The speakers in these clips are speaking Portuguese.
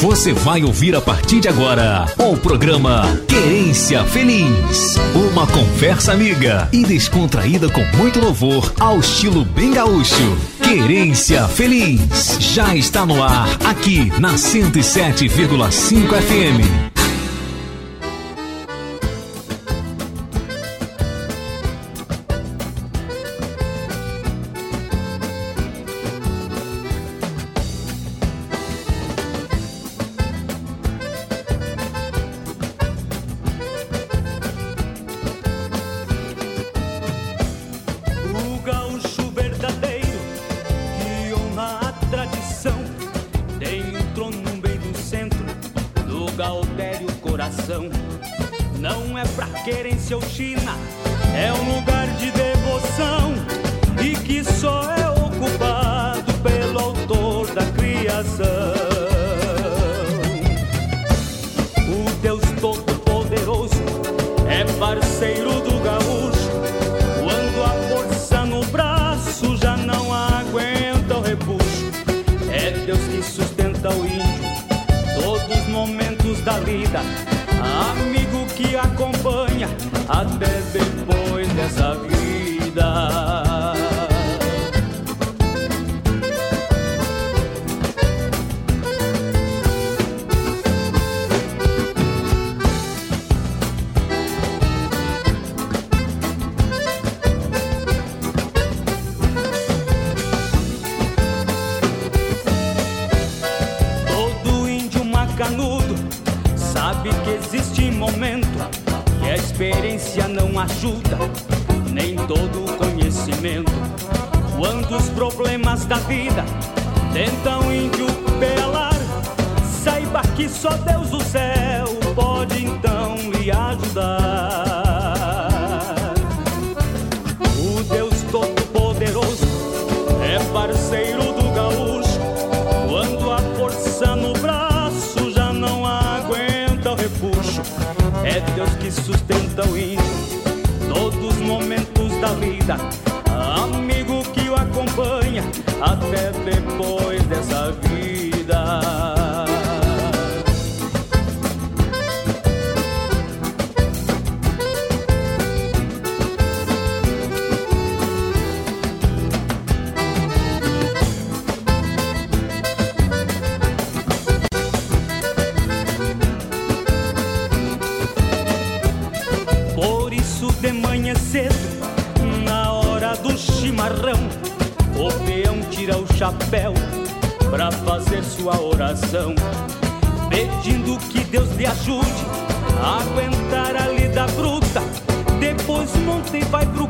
Você vai ouvir a partir de agora o programa Querência Feliz. Uma conversa amiga e descontraída com muito louvor ao estilo bem gaúcho. Querência Feliz. Já está no ar aqui na 107,5 FM. sua oração, pedindo que Deus lhe ajude a aguentar a lida bruta. Depois o monte vai pro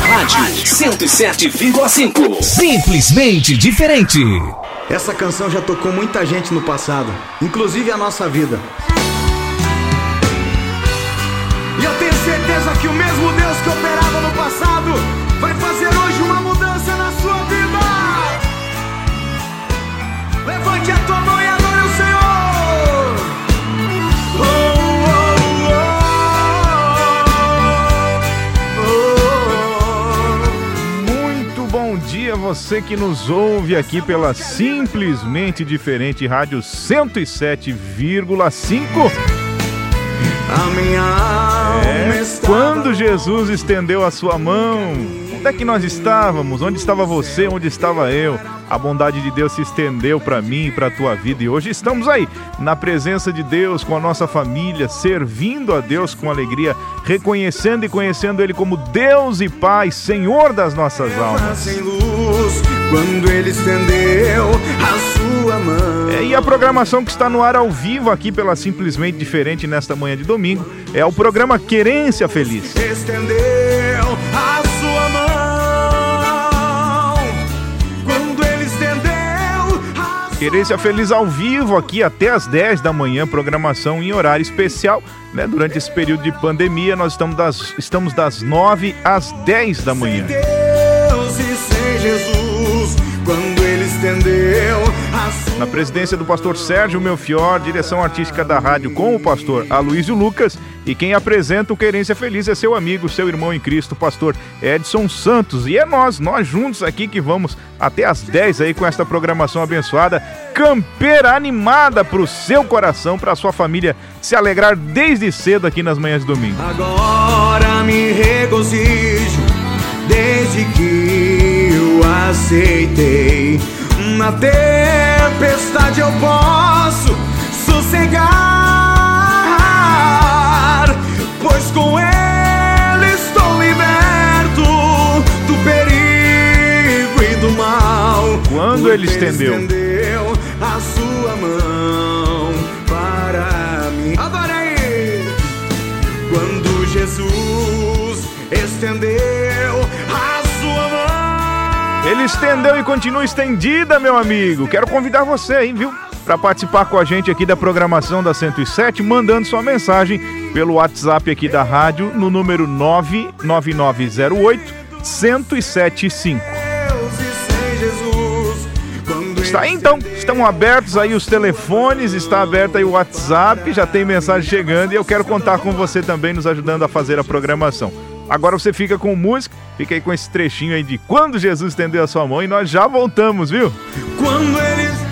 Rádio 107,5. Simplesmente diferente. Essa canção já tocou muita gente no passado, inclusive a nossa vida. Você que nos ouve aqui pela Simplesmente Diferente Rádio 107,5. A minha alma é, quando Jesus estendeu a sua mão, onde é que nós estávamos? Onde estava você? Onde estava eu? A bondade de Deus se estendeu para mim e para a tua vida e hoje estamos aí, na presença de Deus, com a nossa família, servindo a Deus com alegria, reconhecendo e conhecendo Ele como Deus e Pai, Senhor das nossas almas. Quando ele estendeu a sua mão. É, e a programação que está no ar ao vivo aqui pela Simplesmente Diferente nesta manhã de domingo é o programa Querência Feliz. Estendeu a Querência Feliz ao vivo aqui até as 10 da manhã, programação em horário especial. Né? Durante esse período de pandemia, nós estamos das, estamos das 9 às 10 da manhã. Sem Deus e sem Jesus, quando estendeu Na presidência do pastor Sérgio Melfior, direção artística da rádio com o pastor Aloysio Lucas e quem apresenta o Querência Feliz é seu amigo, seu irmão em Cristo, pastor Edson Santos. E é nós, nós juntos aqui que vamos até as 10 aí com esta programação abençoada, campeira animada para o seu coração, para a sua família se alegrar desde cedo aqui nas manhãs de domingo. Agora me regozijo desde que eu aceitei. Na tempestade eu posso sossegar pois com ele estou liberto do perigo e do mal. Quando ele estendeu, estendeu a sua mão para mim. Adorei! Quando Jesus estendeu. Ele estendeu e continua estendida, meu amigo. Quero convidar você, hein, viu? para participar com a gente aqui da programação da 107, mandando sua mensagem pelo WhatsApp aqui da rádio no número 99908 1075. Está aí, então, estão abertos aí os telefones, está aberto aí o WhatsApp, já tem mensagem chegando e eu quero contar com você também nos ajudando a fazer a programação. Agora você fica com música, fica aí com esse trechinho aí de quando Jesus estendeu a sua mão e nós já voltamos, viu? Quando eles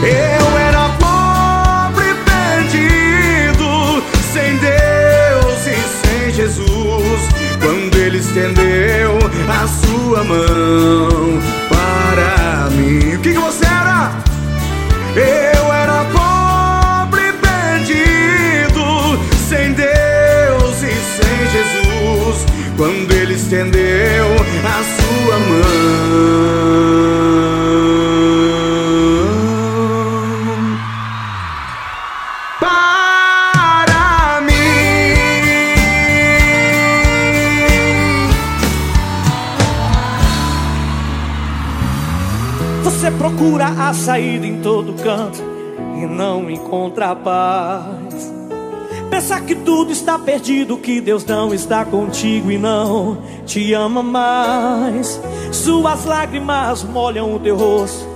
Eu era pobre, perdido, sem Deus e sem Jesus. Quando Ele estendeu a sua mão para mim, o que, que você era? Eu era procura a saída em todo canto e não encontra paz. Pensa que tudo está perdido, que Deus não está contigo e não te ama mais. Suas lágrimas molham o teu rosto,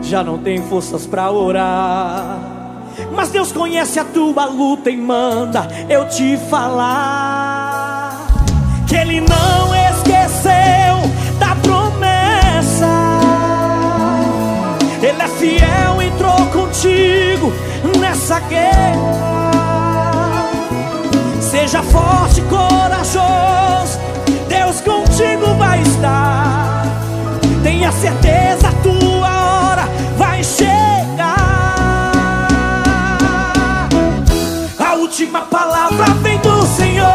já não tem forças para orar. Mas Deus conhece a tua luta e manda eu te falar que Ele não Ele fiel, entrou contigo nessa guerra. Seja forte, corajoso, Deus contigo vai estar. Tenha certeza, a tua hora vai chegar. A última palavra vem do Senhor.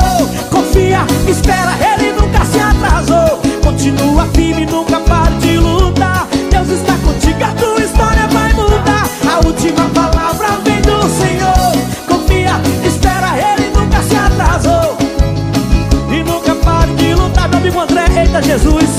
Confia, espera, Ele nunca se atrasou. Continua firme, nunca pare última palavra vem do Senhor. Confia, espera, Ele nunca se atrasou. E nunca pare de lutar, meu amigo André. Eita Jesus,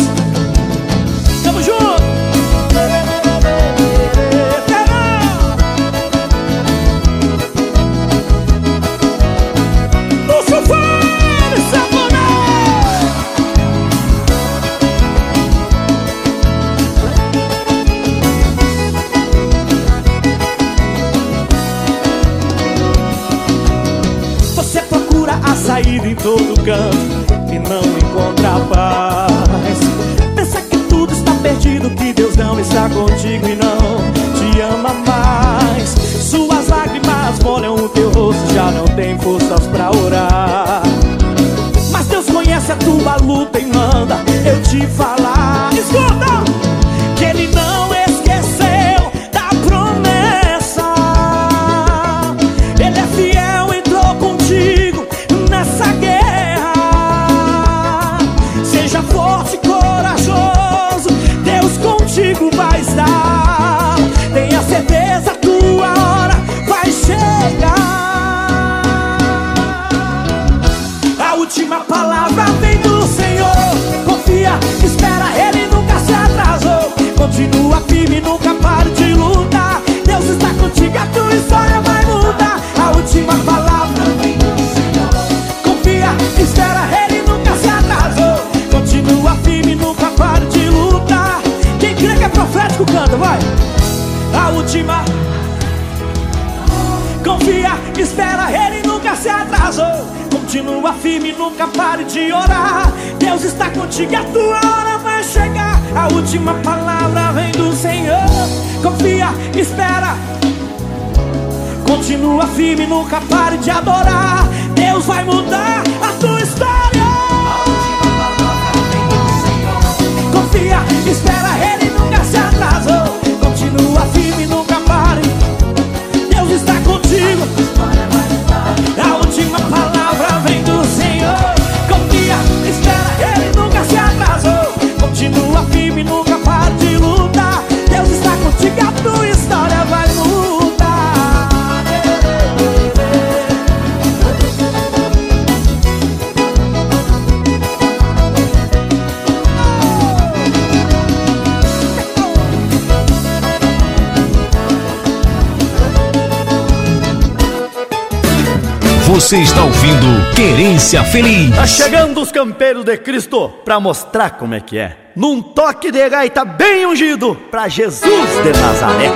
última. Confia, espera, ele nunca se atrasou. Continua firme, nunca pare de orar. Deus está contigo, a tua hora vai chegar. A última palavra vem do Senhor. Confia, espera. Continua firme, nunca pare de adorar. Deus vai mudar a tua história. Confia, espera, ele nunca se atrasou. Continua firme, nunca Você está ouvindo Querência Feliz. Tá chegando os campeiros de Cristo pra mostrar como é que é. Num toque de gaita bem ungido pra Jesus de Nazaré.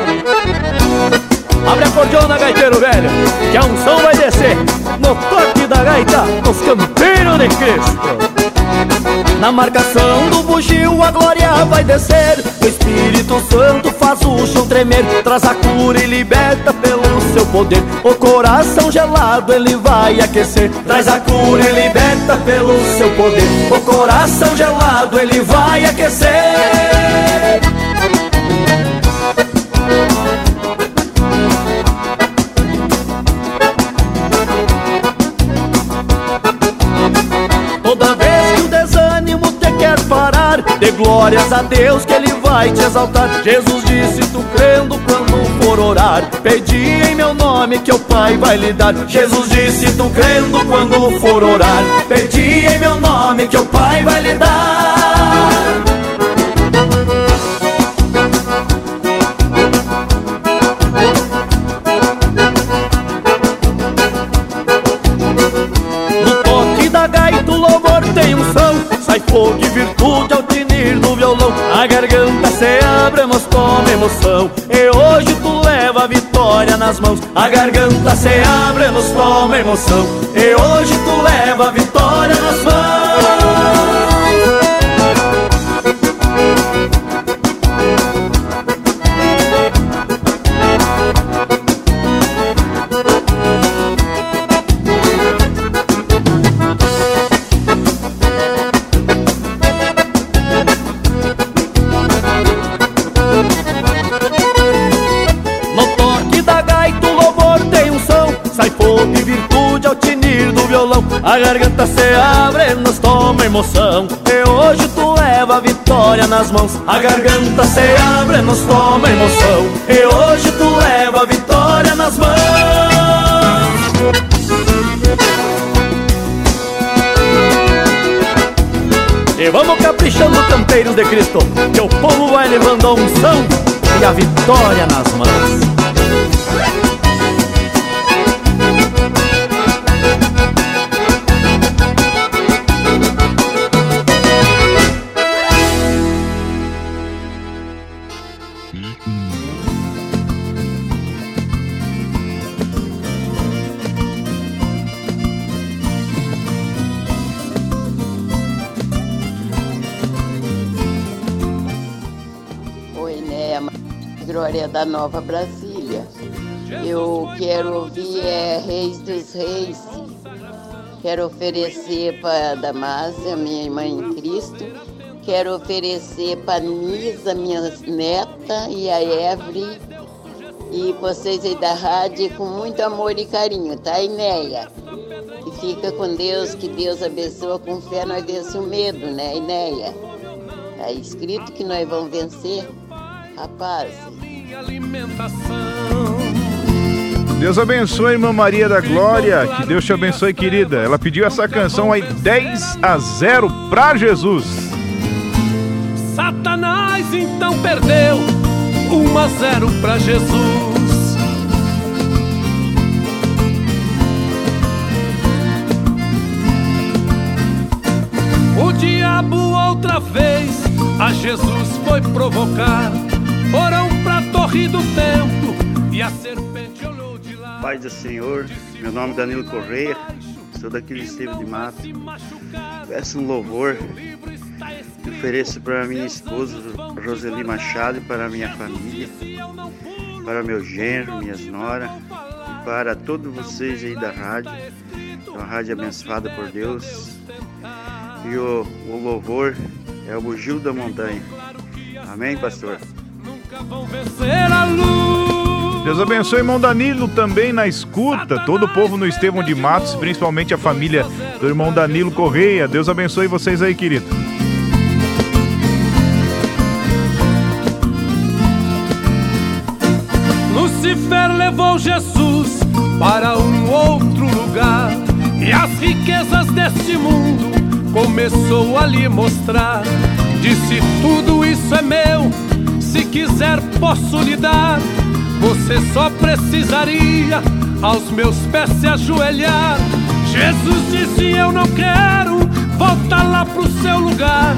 Abre a cordiona, gaiteiro velho, que a unção vai descer. No toque da gaita, os campeiros de Cristo. Na marcação do bugio a glória vai descer O Espírito Santo faz o chão tremer Traz a cura e liberta poder. O coração gelado ele vai aquecer. Traz a cura e liberta pelo seu poder. O coração gelado ele vai aquecer. Toda vez que o desânimo te quer parar Dê glórias a Deus que Ele vai te exaltar. Jesus disse, tu crendo quando orar. Pedi em meu nome que o Pai vai lhe dar. Jesus disse, tu crendo quando for orar. Pedi em meu nome que o Pai vai lhe dar. Sai fogo e virtude ao tinir do violão. A garganta se abre, mas toma emoção nas mãos A garganta se abre, nos toma emoção. E hoje tu leva a vitória nas mãos A garganta se abre, nos toma emoção. E hoje tu leva a vitória nas mãos. A garganta se abre, nos toma emoção. E hoje tu leva a vitória nas mãos. E vamos caprichando, campeiros de Cristo Que o povo vai levando a unção E a vitória nas mãos da Nova Brasília. Eu quero ouvir é, Reis dos Reis. Quero oferecer para Damásia, minha irmã em Cristo. Quero oferecer para Nisa, minha neta, e a Evry. E vocês aí da rádio com muito amor e carinho, tá, Inéia? E fica com Deus, que Deus abençoa, com fé nós vence o medo, né, Inéia? Tá escrito que nós vamos vencer. Rapaz, Deus abençoe, irmã Maria da Glória. Que Deus te abençoe, querida. Ela pediu essa canção aí 10 a 0 pra Jesus. Satanás então perdeu 1 a 0 para Jesus. O diabo outra vez a Jesus foi provocar. Foram pra torre do templo e a serpente olhou de lá. Pai do Senhor, meu nome é Danilo Correia, sou daqui do Estevo de Mato. Peço um louvor que ofereço para minha esposa Roseli Machado e para minha família, para meu genro, minhas nora e para todos vocês aí da rádio, uma rádio abençoada por Deus. E o, o louvor é o bugio da montanha. Amém, pastor? Deus abençoe, irmão Danilo, também na escuta. Todo o povo no Estevão de Matos, principalmente a família do irmão Danilo Correia. Deus abençoe vocês aí, querido. Lucifer levou Jesus para um outro lugar e as riquezas deste mundo começou a lhe mostrar. Disse: Tudo isso é meu, se quiser posso lhe dar. Você só precisaria aos meus pés se ajoelhar. Jesus disse: Eu não quero voltar lá pro seu lugar.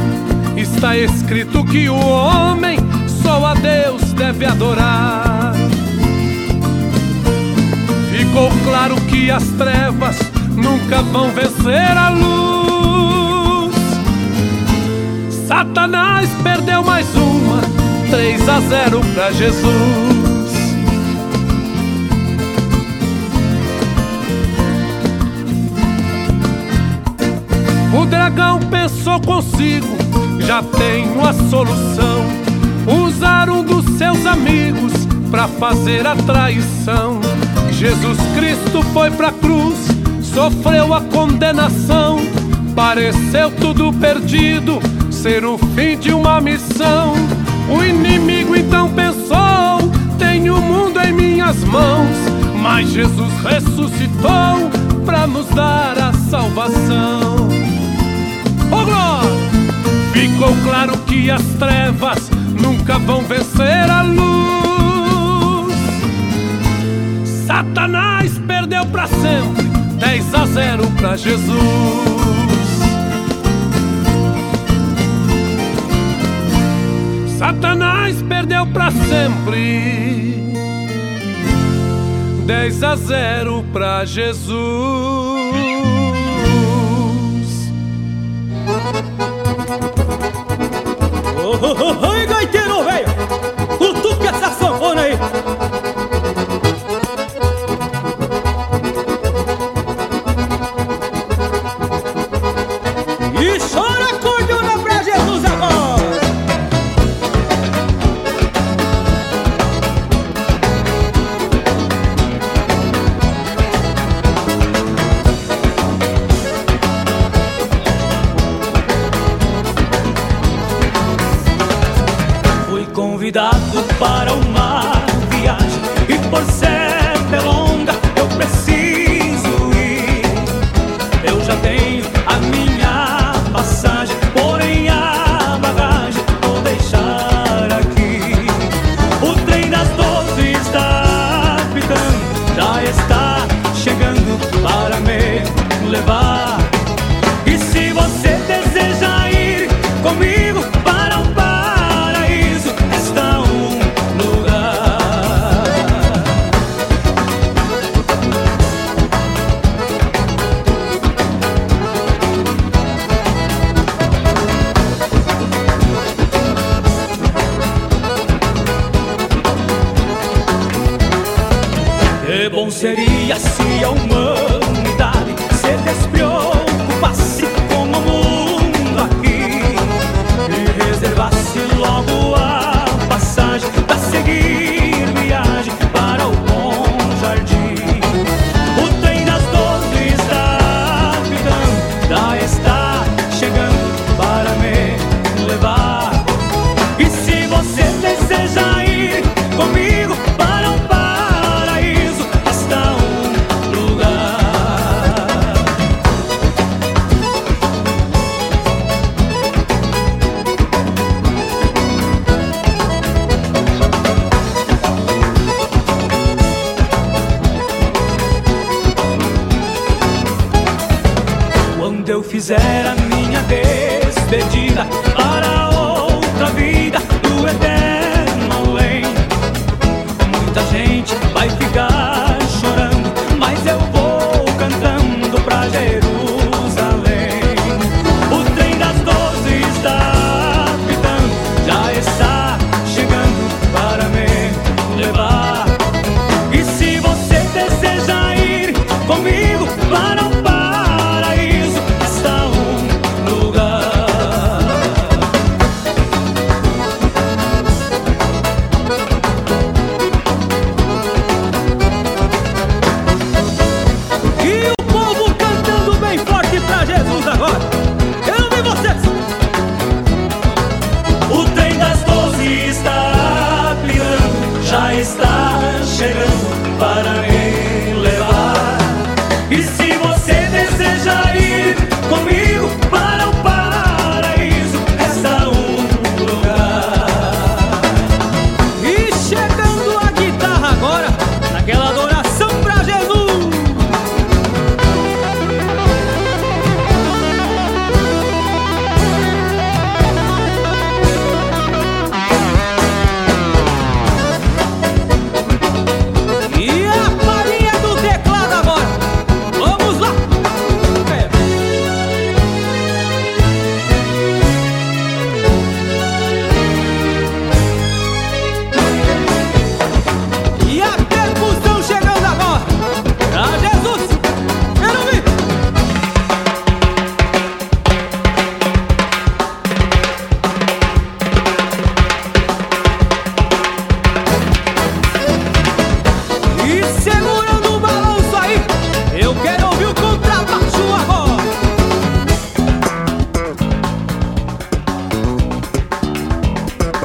Está escrito que o homem só a Deus deve adorar. Ficou claro que as trevas nunca vão vencer a luz. Satanás perdeu mais uma, 3 a 0 para Jesus. O dragão pensou consigo, já tenho a solução. Usar um dos seus amigos para fazer a traição. Jesus Cristo foi pra cruz, sofreu a condenação. Pareceu tudo perdido, ser o fim de uma missão. O inimigo então pensou: tenho o mundo em minhas mãos. Mas Jesus ressuscitou para nos dar a salvação. Oh glória! Ficou claro que as trevas nunca vão vencer a luz. Satanás perdeu para sempre, 10 a 0 para Jesus. Satanás perdeu para sempre, 10 a 0 para Jesus. Oi, gaiteiro, velho! Cutuque essa sanfona aí! Que bom seria se a humanidade se despriorizasse.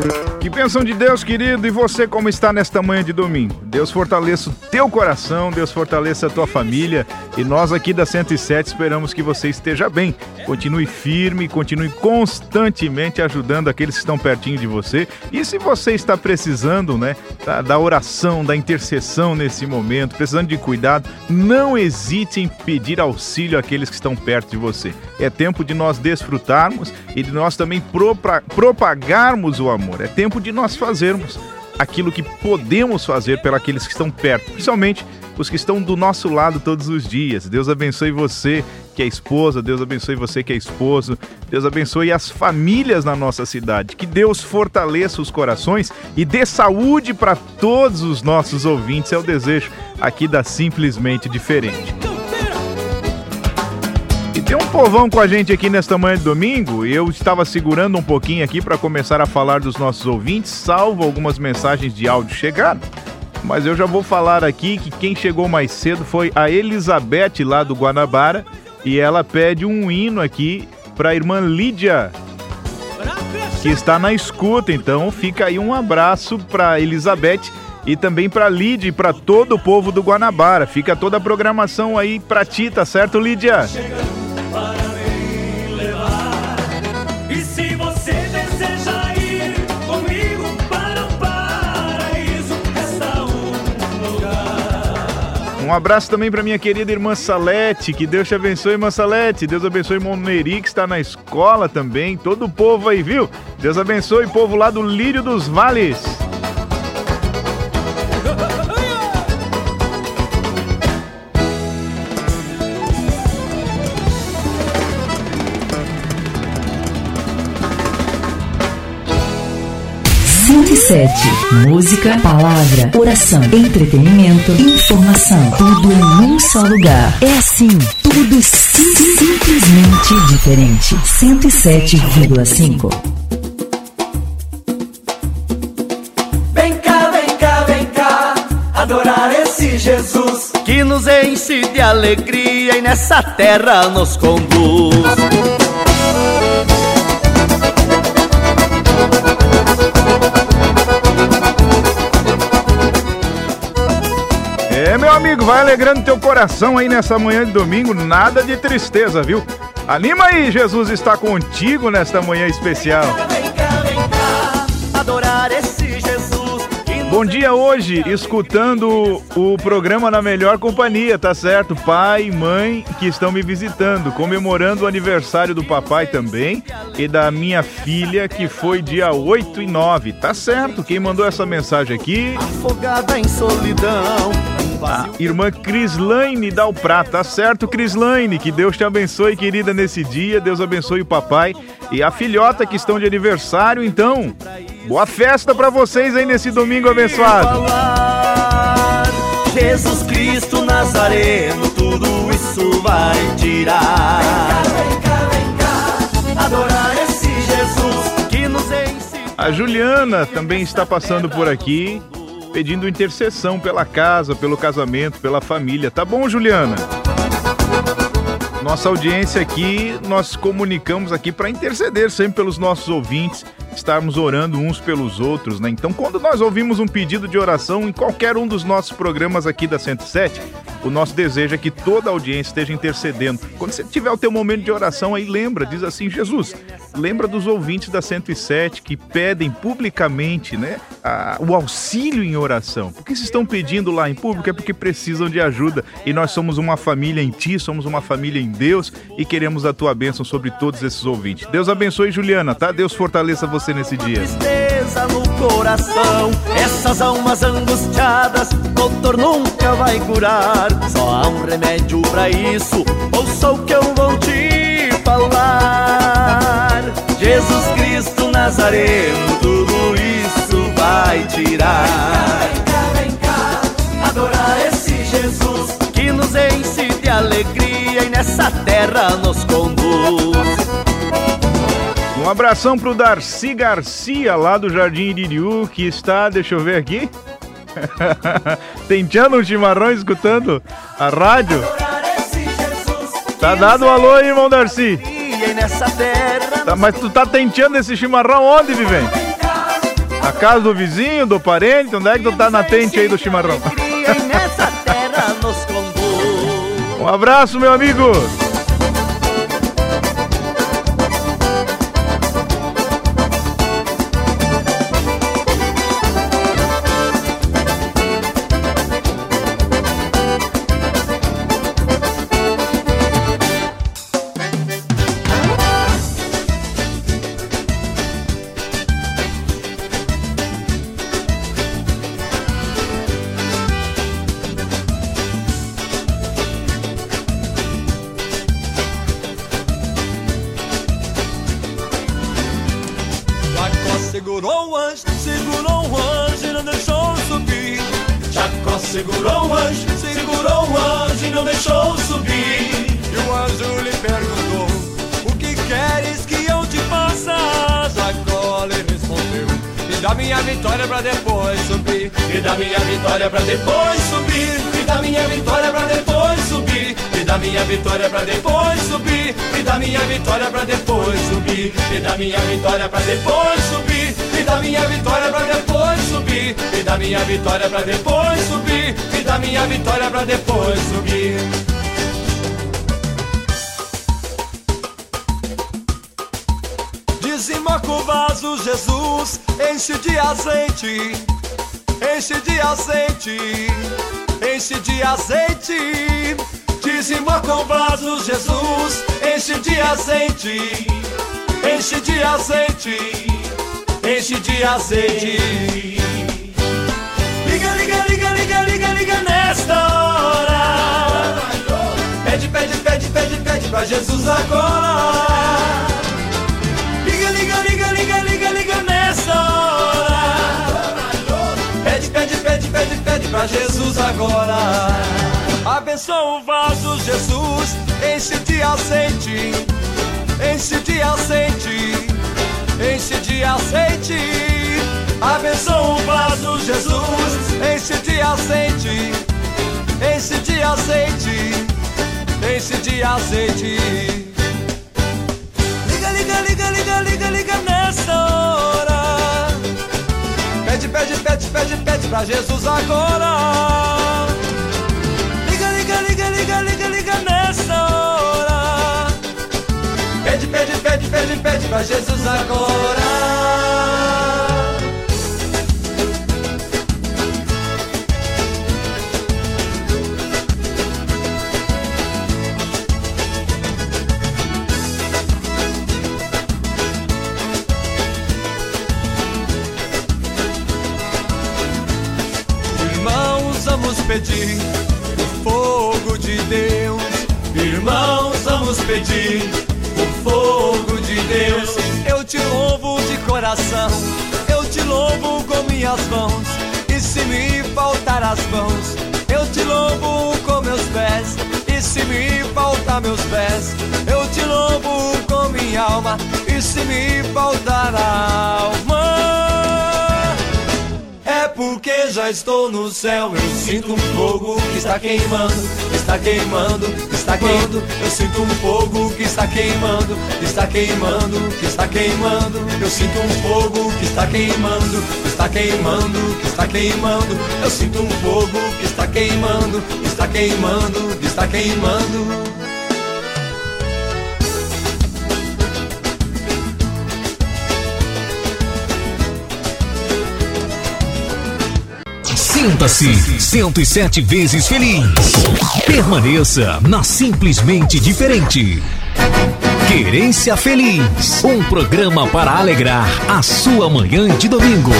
thank you. Que bênção de Deus, querido. E você, como está nesta manhã de domingo? Deus fortaleça o teu coração, Deus fortaleça a tua família. E nós aqui da 107 esperamos que você esteja bem. Continue firme, continue constantemente ajudando aqueles que estão pertinho de você. E se você está precisando, né, da, da oração, da intercessão nesse momento, precisando de cuidado, não hesite em pedir auxílio àqueles que estão perto de você. É tempo de nós desfrutarmos e de nós também propa- propagarmos o amor. É tempo de nós fazermos aquilo que podemos fazer pelos que estão perto, principalmente os que estão do nosso lado todos os dias. Deus abençoe você que é esposa, Deus abençoe você que é esposo, Deus abençoe as famílias na nossa cidade. Que Deus fortaleça os corações e dê saúde para todos os nossos ouvintes. É o desejo aqui da Simplesmente Diferente. Tem um povão com a gente aqui nesta manhã de domingo. Eu estava segurando um pouquinho aqui para começar a falar dos nossos ouvintes, salvo algumas mensagens de áudio chegaram. Mas eu já vou falar aqui que quem chegou mais cedo foi a Elizabeth lá do Guanabara e ela pede um hino aqui para a irmã Lídia que está na escuta. Então fica aí um abraço para Elizabeth e também para Lídia e para todo o povo do Guanabara. Fica toda a programação aí para ti, tá certo, Lídia? Um abraço também para minha querida irmã Salete. Que Deus te abençoe, irmã Salete. Deus abençoe irmão Neri, que está na escola também. Todo o povo aí, viu? Deus abençoe o povo lá do Lírio dos Vales. Sete. Música, palavra, oração, entretenimento, informação. Tudo em um só lugar. É assim, tudo sim, simplesmente diferente. 107,5. Vem cá, vem cá, vem cá, adorar esse Jesus. que nos enche de alegria e nessa terra nos conduz. Vai alegrando teu coração aí nessa manhã de domingo, nada de tristeza, viu? Anima aí, Jesus está contigo nesta manhã especial. Vem cá, vem cá, adorar esse Jesus. que nos Bom dia hoje, escutando o programa na melhor companhia, tá certo? Pai e mãe que estão me visitando, comemorando o aniversário do papai também e da minha filha que foi dia 8 e 9. Tá certo? Quem mandou essa mensagem aqui? Afogada em solidão. A irmã Crislaine Dal Prata, tá certo, Crislaine? Que Deus te abençoe, querida, nesse dia. Deus abençoe o papai e a filhota que estão de aniversário. Então, boa festa para vocês aí nesse domingo abençoado. Jesus Cristo Nazareno, tudo isso vai tirar. Vem cá, vem cá, vem cá, adorar esse Jesus que nos ensina. A Juliana também está passando por aqui pedindo intercessão pela casa, pelo casamento, pela família. Tá bom, Juliana? Nossa audiência aqui, nós comunicamos aqui para interceder sempre pelos nossos ouvintes, estarmos orando uns pelos outros, né? Então, quando nós ouvimos um pedido de oração em qualquer um dos nossos programas aqui da 107, o nosso desejo é que toda a audiência esteja intercedendo. Quando você tiver o teu momento de oração aí, lembra, diz assim, Jesus, lembra dos ouvintes da 107 que pedem publicamente, né, a, o auxílio em oração. Porque se estão pedindo lá em público é porque precisam de ajuda. E nós somos uma família em ti, somos uma família em Deus e queremos a tua bênção sobre todos esses ouvintes. Deus abençoe Juliana, tá? Deus fortaleça você nesse dia. Tristeza no coração, essas almas angustiadas, doutor nunca vai curar. Só há um remédio para isso, ouça o que eu vou te falar. Jesus Cristo Nazareno, tudo isso vai tirar. Vem cá, vem cá, vem cá, adorar esse Jesus que nos enche de alegria e nessa terra nos conduz. Um abração pro Darcy Garcia, lá do Jardim Iririú, que está, deixa eu ver aqui, tenteando um chimarrão, escutando a rádio. Tá dado um alô aí, irmão Darcy. Tá, mas tu tá tenteando esse chimarrão onde, vivente? Na casa do vizinho, do parente? Onde é que tu tá na tente aí do chimarrão? um abraço, meu amigo. Dá minha vitória pra depois subir. Me dá minha vitória pra depois subir. Me dá minha vitória pra depois subir. Me dá minha vitória pra depois subir. Me dá minha vitória pra depois subir. Me dá minha vitória pra depois subir. Me dá minha vitória pra depois subir. Me dá minha vitória pra depois subir. Me dá minha vitória pra depois subir. Dizima com o vaso, Jesus, enche de azeite, enche de azeite, enche de azeite. Dizima com vaso, Jesus, enche de azeite, enche de azeite, enche de azeite. Liga, liga, liga, liga, liga, liga nesta hora. Pede, pede, pede, pede, pede pra Jesus agora. Pra Jesus agora. Abençoa o vaso, Jesus, enche de azeite, enche de azeite, enche de azeite. Abençoa o vaso, Jesus, enche de azeite, enche de azeite, enche de azeite. Liga, liga, liga, liga, liga, liga pra Jesus agora. Liga, liga, liga, liga, liga, liga nessa hora. Pede, pede, pede, pede, pede pra Jesus agora. Minhas mãos. E se me faltar as mãos, eu te louvo com meus pés. E se me faltar meus pés, eu te louvo com minha alma. E se me faltar a alma, é porque já estou no céu. Eu sinto um fogo que está queimando, está queimando, está queimando. Eu sinto um fogo que está queimando, está queimando, que está queimando. Eu sinto um fogo que está queimando, está queimando, que está queimando. Eu sinto um fogo que está queimando, está queimando, que está queimando. Sinta-se 107 vezes feliz. Permaneça na Simplesmente Diferente. Querência Feliz. Um programa para alegrar a sua manhã de domingo.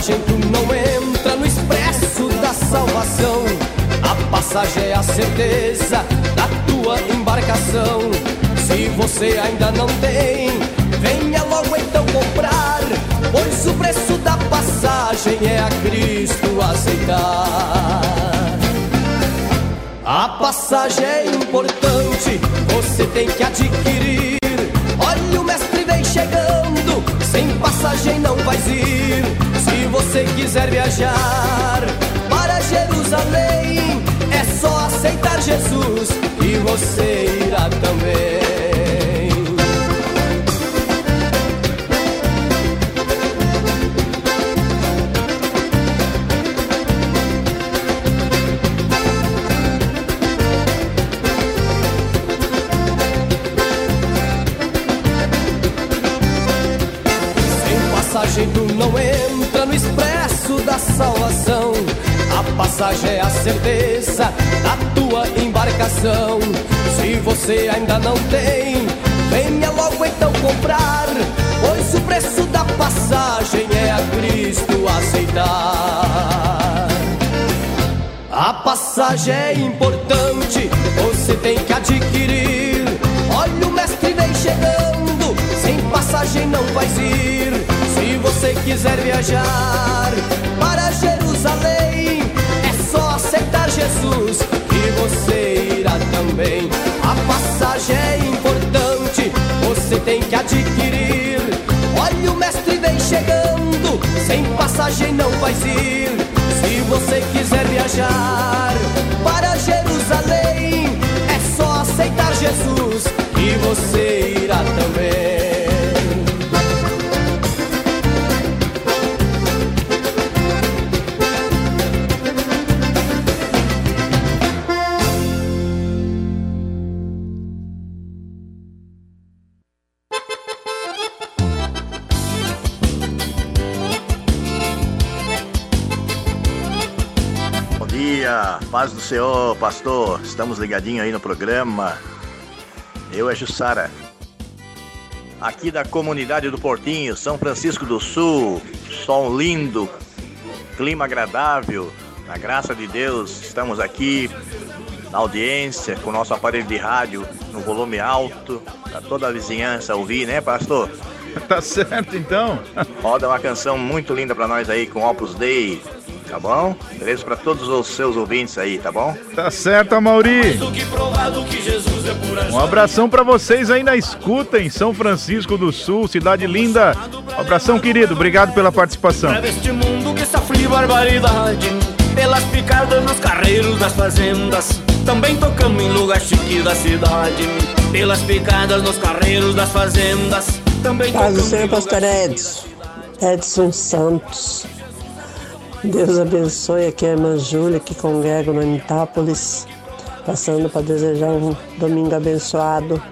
Passagem tu não entra no expresso da salvação. A passagem é a certeza da tua embarcação. Se você ainda não tem, venha logo então comprar. Pois o preço da passagem é a Cristo aceitar. A passagem é importante, você tem que adquirir. Olha, o mestre vem chegando, passagem não vais ir. Se você quiser viajar para Jerusalém, é só aceitar Jesus e você irá também. Embarcação. Se você ainda não tem, venha logo então comprar. Pois o preço da passagem é a Cristo aceitar. A passagem é importante, você tem que adquirir. Olha, o mestre vem chegando, sem passagem não vais ir. Se você quiser viajar é importante, você tem que adquirir. Olha, o mestre vem chegando, sem passagem não vais ir. Se você quiser viajar para Jerusalém, é só aceitar Jesus e você irá também. Senhor, pastor. Estamos ligadinhos aí no programa. Eu é Jussara. Aqui da comunidade do Portinho, São Francisco do Sul. Sol lindo, clima agradável. Na graça de Deus, estamos aqui na audiência, com o nosso aparelho de rádio no volume alto, para toda a vizinhança ouvir, né, pastor? Tá certo então. Roda uma canção muito linda para nós aí com Opus Dei, tá bom? Beleza para todos os seus ouvintes aí, tá bom? Tá certo, Amauri. Um abração para vocês aí na escuta em São Francisco do Sul, cidade linda. Um abração, querido. Obrigado pela participação. Pelas picadas nos carreiros das fazendas Também tocamos em lugar chique da cidade Pelas picadas nos carreiros das fazendas Também Paz do tocamos Senhor, pastor Edson. Edson Santos. Deus abençoe aqui a irmã Júlia, que congrega no Anitápolis. Passando para desejar um domingo abençoado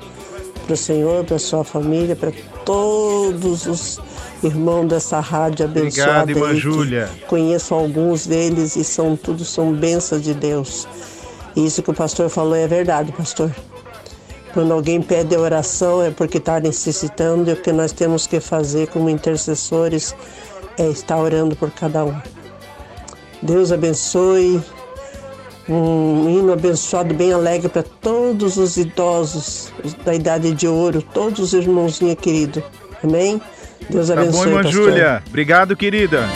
para o Senhor, para sua família, para todos os irmãos dessa rádio abençoada. Obrigado, irmã aí, Júlia. Conheço alguns deles e são tudo são bênçãos de Deus. E isso que o pastor falou é verdade, pastor. Quando alguém pede oração é porque está necessitando e o que nós temos que fazer como intercessores é estar orando por cada um. Deus abençoe. Um hino abençoado, bem alegre para todos os idosos da idade de ouro, todos os irmãozinhos queridos. Amém? Deus Tá abençoe. bom, irmã pastor. Júlia. Obrigado, querida.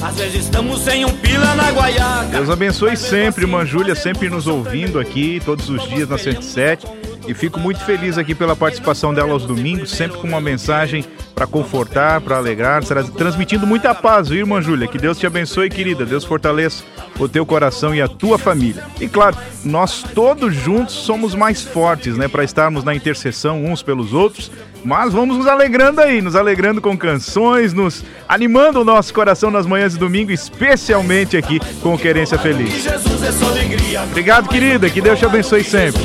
Às vezes estamos sem um pila na guaiaca Deus abençoe sempre, irmã Júlia, sempre nos ouvindo aqui, todos os dias na 107. E fico muito feliz aqui pela participação dela aos domingos, sempre com uma mensagem para confortar, para alegrar, tra- transmitindo muita paz, viu, irmã Júlia? Que Deus te abençoe, querida. Deus fortaleça o teu coração e a tua família. E claro, nós todos juntos somos mais fortes, né, para estarmos na intercessão uns pelos outros. Mas vamos nos alegrando aí, nos alegrando com canções, nos animando o nosso coração nas manhãs de domingo, especialmente aqui com o Querência Feliz. Jesus é Obrigado, querida. Que Deus te abençoe sempre.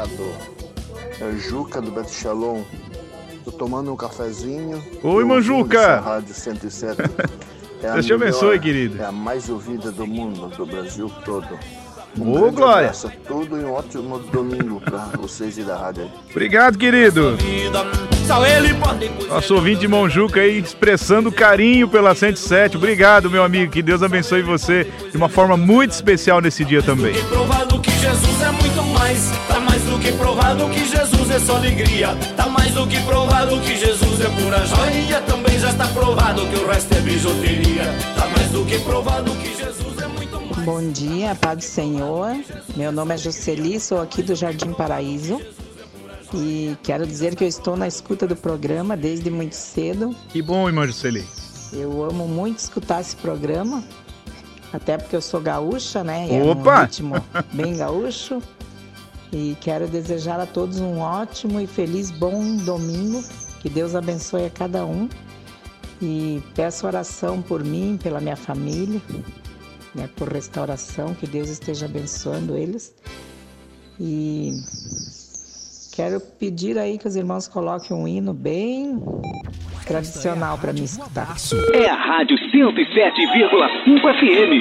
Abençoado. É Juca do Beto Shalom. Tô tomando um cafezinho. Oi, Manjuca. Rádio 107. É Deus te abençoe, querido. É a mais ouvida do mundo, do Brasil todo. Ô, grande Glória. abraço a Tudo e um ótimo domingo pra vocês e da rádio. Obrigado, querido. Só ele pode Nosso ouvinte Monjuca aí expressando carinho pela 107. Obrigado, meu amigo. Que Deus abençoe você de uma forma muito especial nesse dia também. Provado que Jesus é muito mais Tá mais do que provado que Jesus é só alegria Tá mais do que provado que Jesus é pura joia Também já está provado que o resto é bijuteria Tá mais do que provado que Jesus é muito mais Bom dia, Pai do Senhor. Meu nome é Jocely, sou aqui do Jardim Paraíso. E quero dizer que eu estou na escuta do programa desde muito cedo. Que bom, irmã Juscelí. Eu amo muito escutar esse programa, até porque eu sou gaúcha, né? E É um Opa! ritmo bem gaúcho. E quero desejar a todos um ótimo e feliz bom domingo. Que Deus abençoe a cada um. E peço oração por mim, pela minha família, né, por restauração, que Deus esteja abençoando eles. E quero pedir aí que os irmãos coloquem um hino bem tradicional para me escutar. É a Rádio 107,5 FM.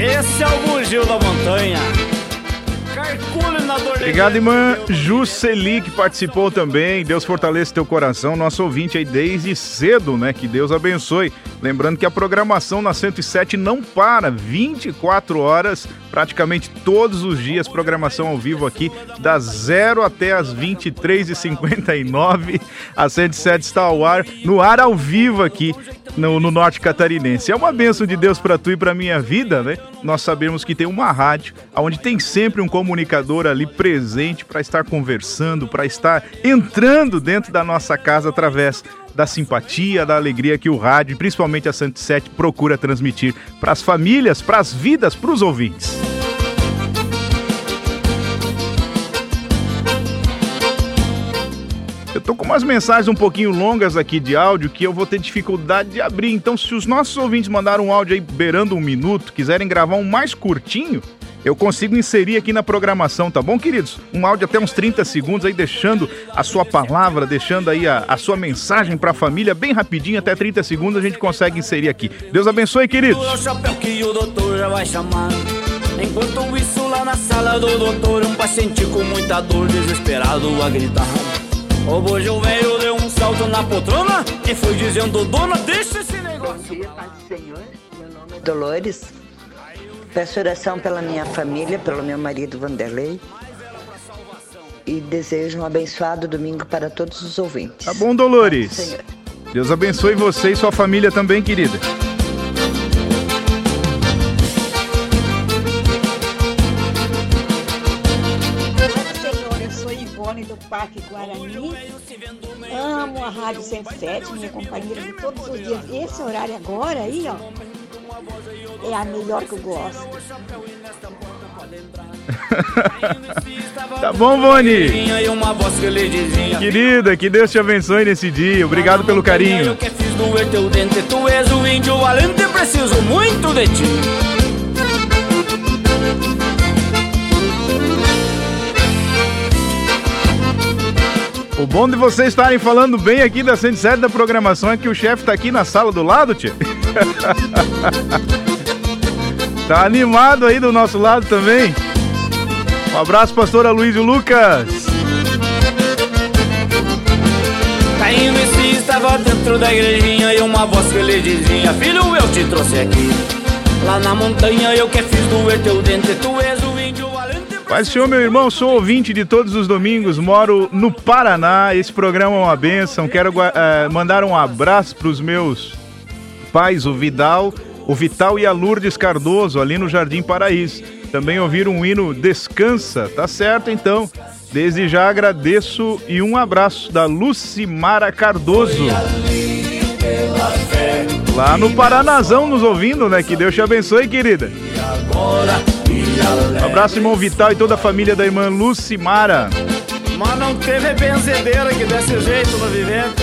Esse é o bugio da montanha Carcule na dor de Obrigado, irmã Jusceli, que participou também. Deus fortaleça teu coração. Nosso ouvinte aí desde cedo, né? Que Deus abençoe. Lembrando que a programação na 107 não para 24 horas, praticamente todos os dias. Programação ao vivo aqui, das 0 até as 23h59. A 107 está ao ar, no ar ao vivo aqui no, no Norte Catarinense. É uma bênção de Deus para tu e para minha vida, né? Nós sabemos que tem uma rádio onde tem sempre um comunicador ali presente para estar conversando, para estar entrando dentro da nossa casa através da simpatia, da alegria que o rádio, principalmente a 107, procura transmitir para as famílias, para as vidas, para os ouvintes. Eu tô com umas mensagens um pouquinho longas aqui de áudio que eu vou ter dificuldade de abrir. Então, se os nossos ouvintes mandaram um áudio aí beirando um minuto, quiserem gravar um mais curtinho, eu consigo inserir aqui na programação, tá bom, queridos? Um áudio até uns 30 segundos aí, deixando a sua palavra, deixando aí a, a sua mensagem pra família, bem rapidinho, até 30 segundos a gente consegue inserir aqui. Deus abençoe, queridos. O chapéu que o doutor já vai chamando. Enquanto isso, lá na sala do doutor, um paciente com muita dor, desesperado a gritar. O bojo velho deu um salto na poltrona e foi dizendo: Dona, deixa esse negócio. Bom dia, Pai do Senhor. Meu nome é Dolores. Peço oração pela minha família, pelo meu marido Vanderlei. E desejo um abençoado domingo para todos os ouvintes. Tá bom, Dolores? Senhor. Deus abençoe você e sua família também, querida. Senhor, eu sou Ivone do Parque Guarani. Amo a Rádio 107, minha companheira de todos os dias. Esse horário agora aí, ó, é a melhor que eu gosto. Tá bom, dizia: Querida, que Deus te abençoe nesse dia. Obrigado pelo carinho. O índio valente, preciso muito de ti. O bom de vocês estarem falando bem aqui da 107 da programação é que o chefe tá aqui na sala do lado, tio. tá animado aí do nosso lado também. Um abraço, pastora Luiz e Lucas. Caindo em si estava dentro da igrejinha e uma voz que lhe dizia: Filho, eu te trouxe aqui. Lá na montanha eu que fiz doer teu dente, tu és o índio valente. Paz Senhor, meu irmão, sou ouvinte de todos os domingos, moro no Paraná. Esse programa é uma bênção. Quero eh, mandar um abraço para os meus pais, o Vidal, o Vital e a Lourdes Cardoso, ali no Jardim Paraíso. Também ouviram um hino Descansa, tá certo então. Desde já agradeço e um abraço da Lucimara Cardoso. Lá no Paranazão nos ouvindo, né? Que Deus te abençoe, querida. Um abraço, irmão Vital e toda a família da irmã Lucimara. Mas não teve benzedeira que desse jeito no vivente.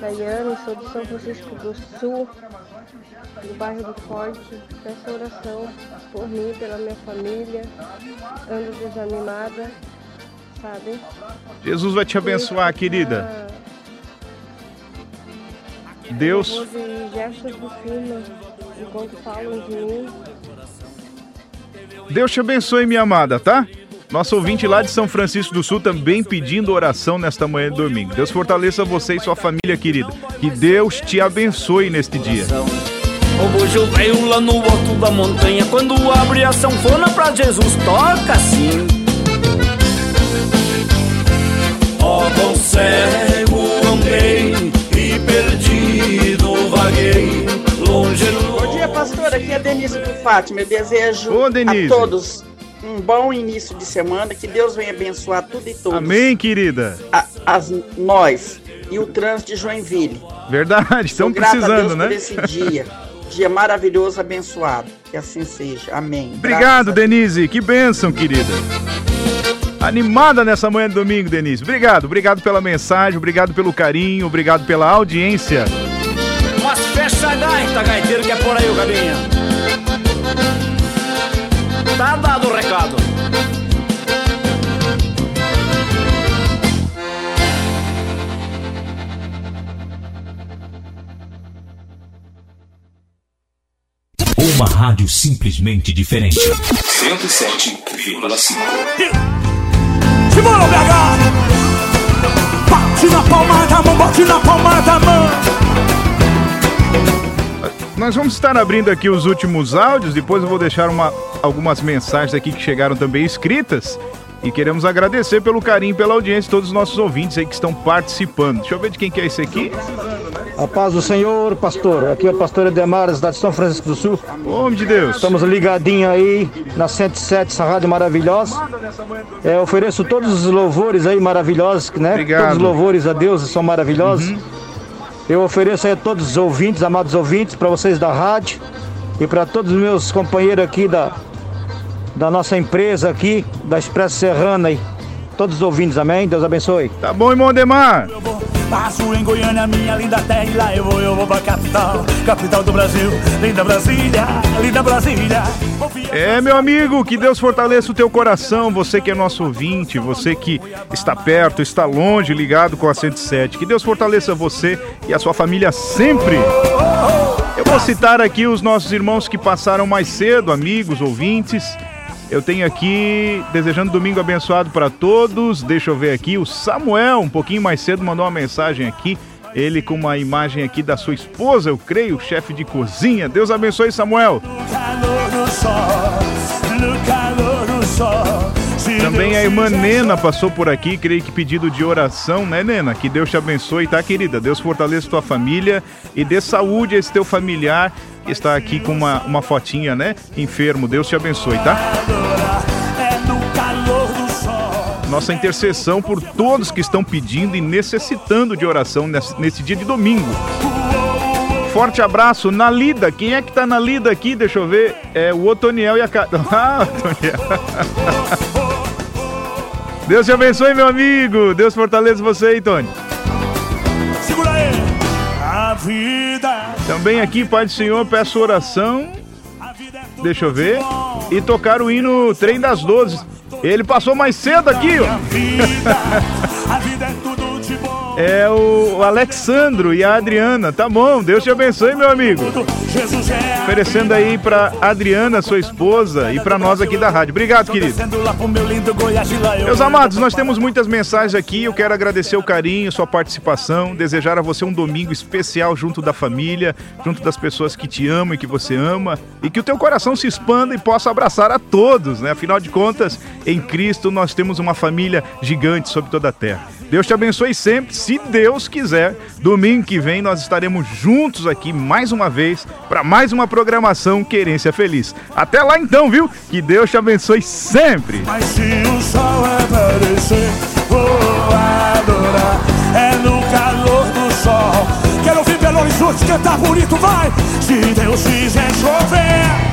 Daiane, sou de São Francisco do Sul, do bairro do Forte. Peço oração por mim, pela minha família. Ando desanimada, sabe? Jesus vai te abençoar, querida. Deus. Deus te abençoe, minha amada, tá? Nosso ouvinte lá de São Francisco do Sul também pedindo oração nesta manhã de domingo. Deus fortaleça você e sua família, querida. Que Deus te abençoe neste dia. O bojo veio lá no alto da montanha Quando abre a sanfona pra Jesus Toca assim Ó oh, cego andei E perdido vaguei Longe no Bom dia, pastor. Aqui é a Denise do Fátima. Eu desejo Ô, a todos um bom início de semana. Que Deus venha abençoar tudo e todos. Amém, querida. A- as, nós e o trânsito de Joinville. Verdade, estão precisando, Deus né? por esse dia. Dia maravilhoso, abençoado. Que assim seja. Amém. Obrigado, Denise. Que bênção, querida. Animada nessa manhã de domingo, Denise. Obrigado, obrigado pela mensagem, obrigado pelo carinho, obrigado pela audiência. Mas fecha a gaita, gaiteiro, que é por aí o caminho Tá dado o recado Uma rádio simplesmente diferente. 107,5. Simbora, BH! Bate na palma da mão, bate na palma da mão. Nós vamos estar abrindo aqui os últimos áudios, depois eu vou deixar uma- algumas mensagens aqui que chegaram também escritas. E queremos agradecer pelo carinho, pela audiência, todos os nossos ouvintes aí que estão participando. Deixa eu ver de quem que é esse aqui. A paz do Senhor, pastor. Aqui é o pastor Edemar, da cidade de São Francisco do Sul. Homem de Deus. Estamos ligadinhos aí na 107, essa rádio maravilhosa. É, ofereço todos os louvores aí maravilhosos, né? Obrigado. Todos os louvores a Deus são maravilhosos. Eu ofereço aí a todos os ouvintes, amados ouvintes, para vocês da rádio e para todos os meus companheiros aqui da, da nossa empresa aqui, da Expresso Serrana aí. Todos os ouvintes, amém? Deus abençoe. Tá bom, irmão Demar. Passo em Goiânia, minha linda terra, e lá eu vou, eu vou pra capital, capital do Brasil, linda Brasília, linda Brasília. É, meu amigo, que Deus fortaleça o teu coração, você que é nosso ouvinte, você que está perto, está longe, ligado com a 107. Que Deus fortaleça você e a sua família sempre. Eu vou citar aqui os nossos irmãos que passaram mais cedo, amigos, ouvintes. Eu tenho aqui, desejando domingo abençoado para todos. Deixa eu ver aqui, o Samuel, um pouquinho mais cedo, mandou uma mensagem aqui. Ele com uma imagem aqui da sua esposa, eu creio, chefe de cozinha. Deus abençoe, Samuel. Também a irmã Nena passou por aqui, creio que pedido de oração, né, Nena? Que Deus te abençoe, tá, querida? Deus fortaleça tua família e dê saúde a esse teu familiar que está aqui com uma, uma fotinha, né? Enfermo. Deus te abençoe, tá? Nossa intercessão por todos que estão pedindo e necessitando de oração nesse, nesse dia de domingo. Forte abraço na lida. Quem é que tá na lida aqui? Deixa eu ver. É o Otoniel e a. Ah, Otoniel. Deus te abençoe, meu amigo. Deus fortaleça você aí, Tony. Segura aí. A vida. Também aqui, Pai do Senhor, peço oração. Deixa eu ver. E tocar o hino Trem das Doze. Ele passou mais cedo aqui, ó. É o Alexandro e a Adriana. Tá bom, Deus te abençoe, meu amigo. É Oferecendo aí pra Adriana, sua esposa, e pra nós aqui da rádio. Obrigado, querido. Meus amados, nós temos muitas mensagens aqui. Eu quero agradecer o carinho, sua participação, desejar a você um domingo especial junto da família, junto das pessoas que te amam e que você ama, e que o teu coração se expanda e possa abraçar a todos, né? Afinal de contas, em Cristo nós temos uma família gigante sobre toda a terra. Deus te abençoe sempre, se Deus quiser. Domingo que vem nós estaremos juntos aqui mais uma vez para mais uma programação Querência Feliz. Até lá então, viu? Que Deus te abençoe sempre. Mas se o sol aparecer, vou adorar. É no calor do sol. Quero ouvir Belo Horizonte cantar bonito, vai! Se Deus fizer chover.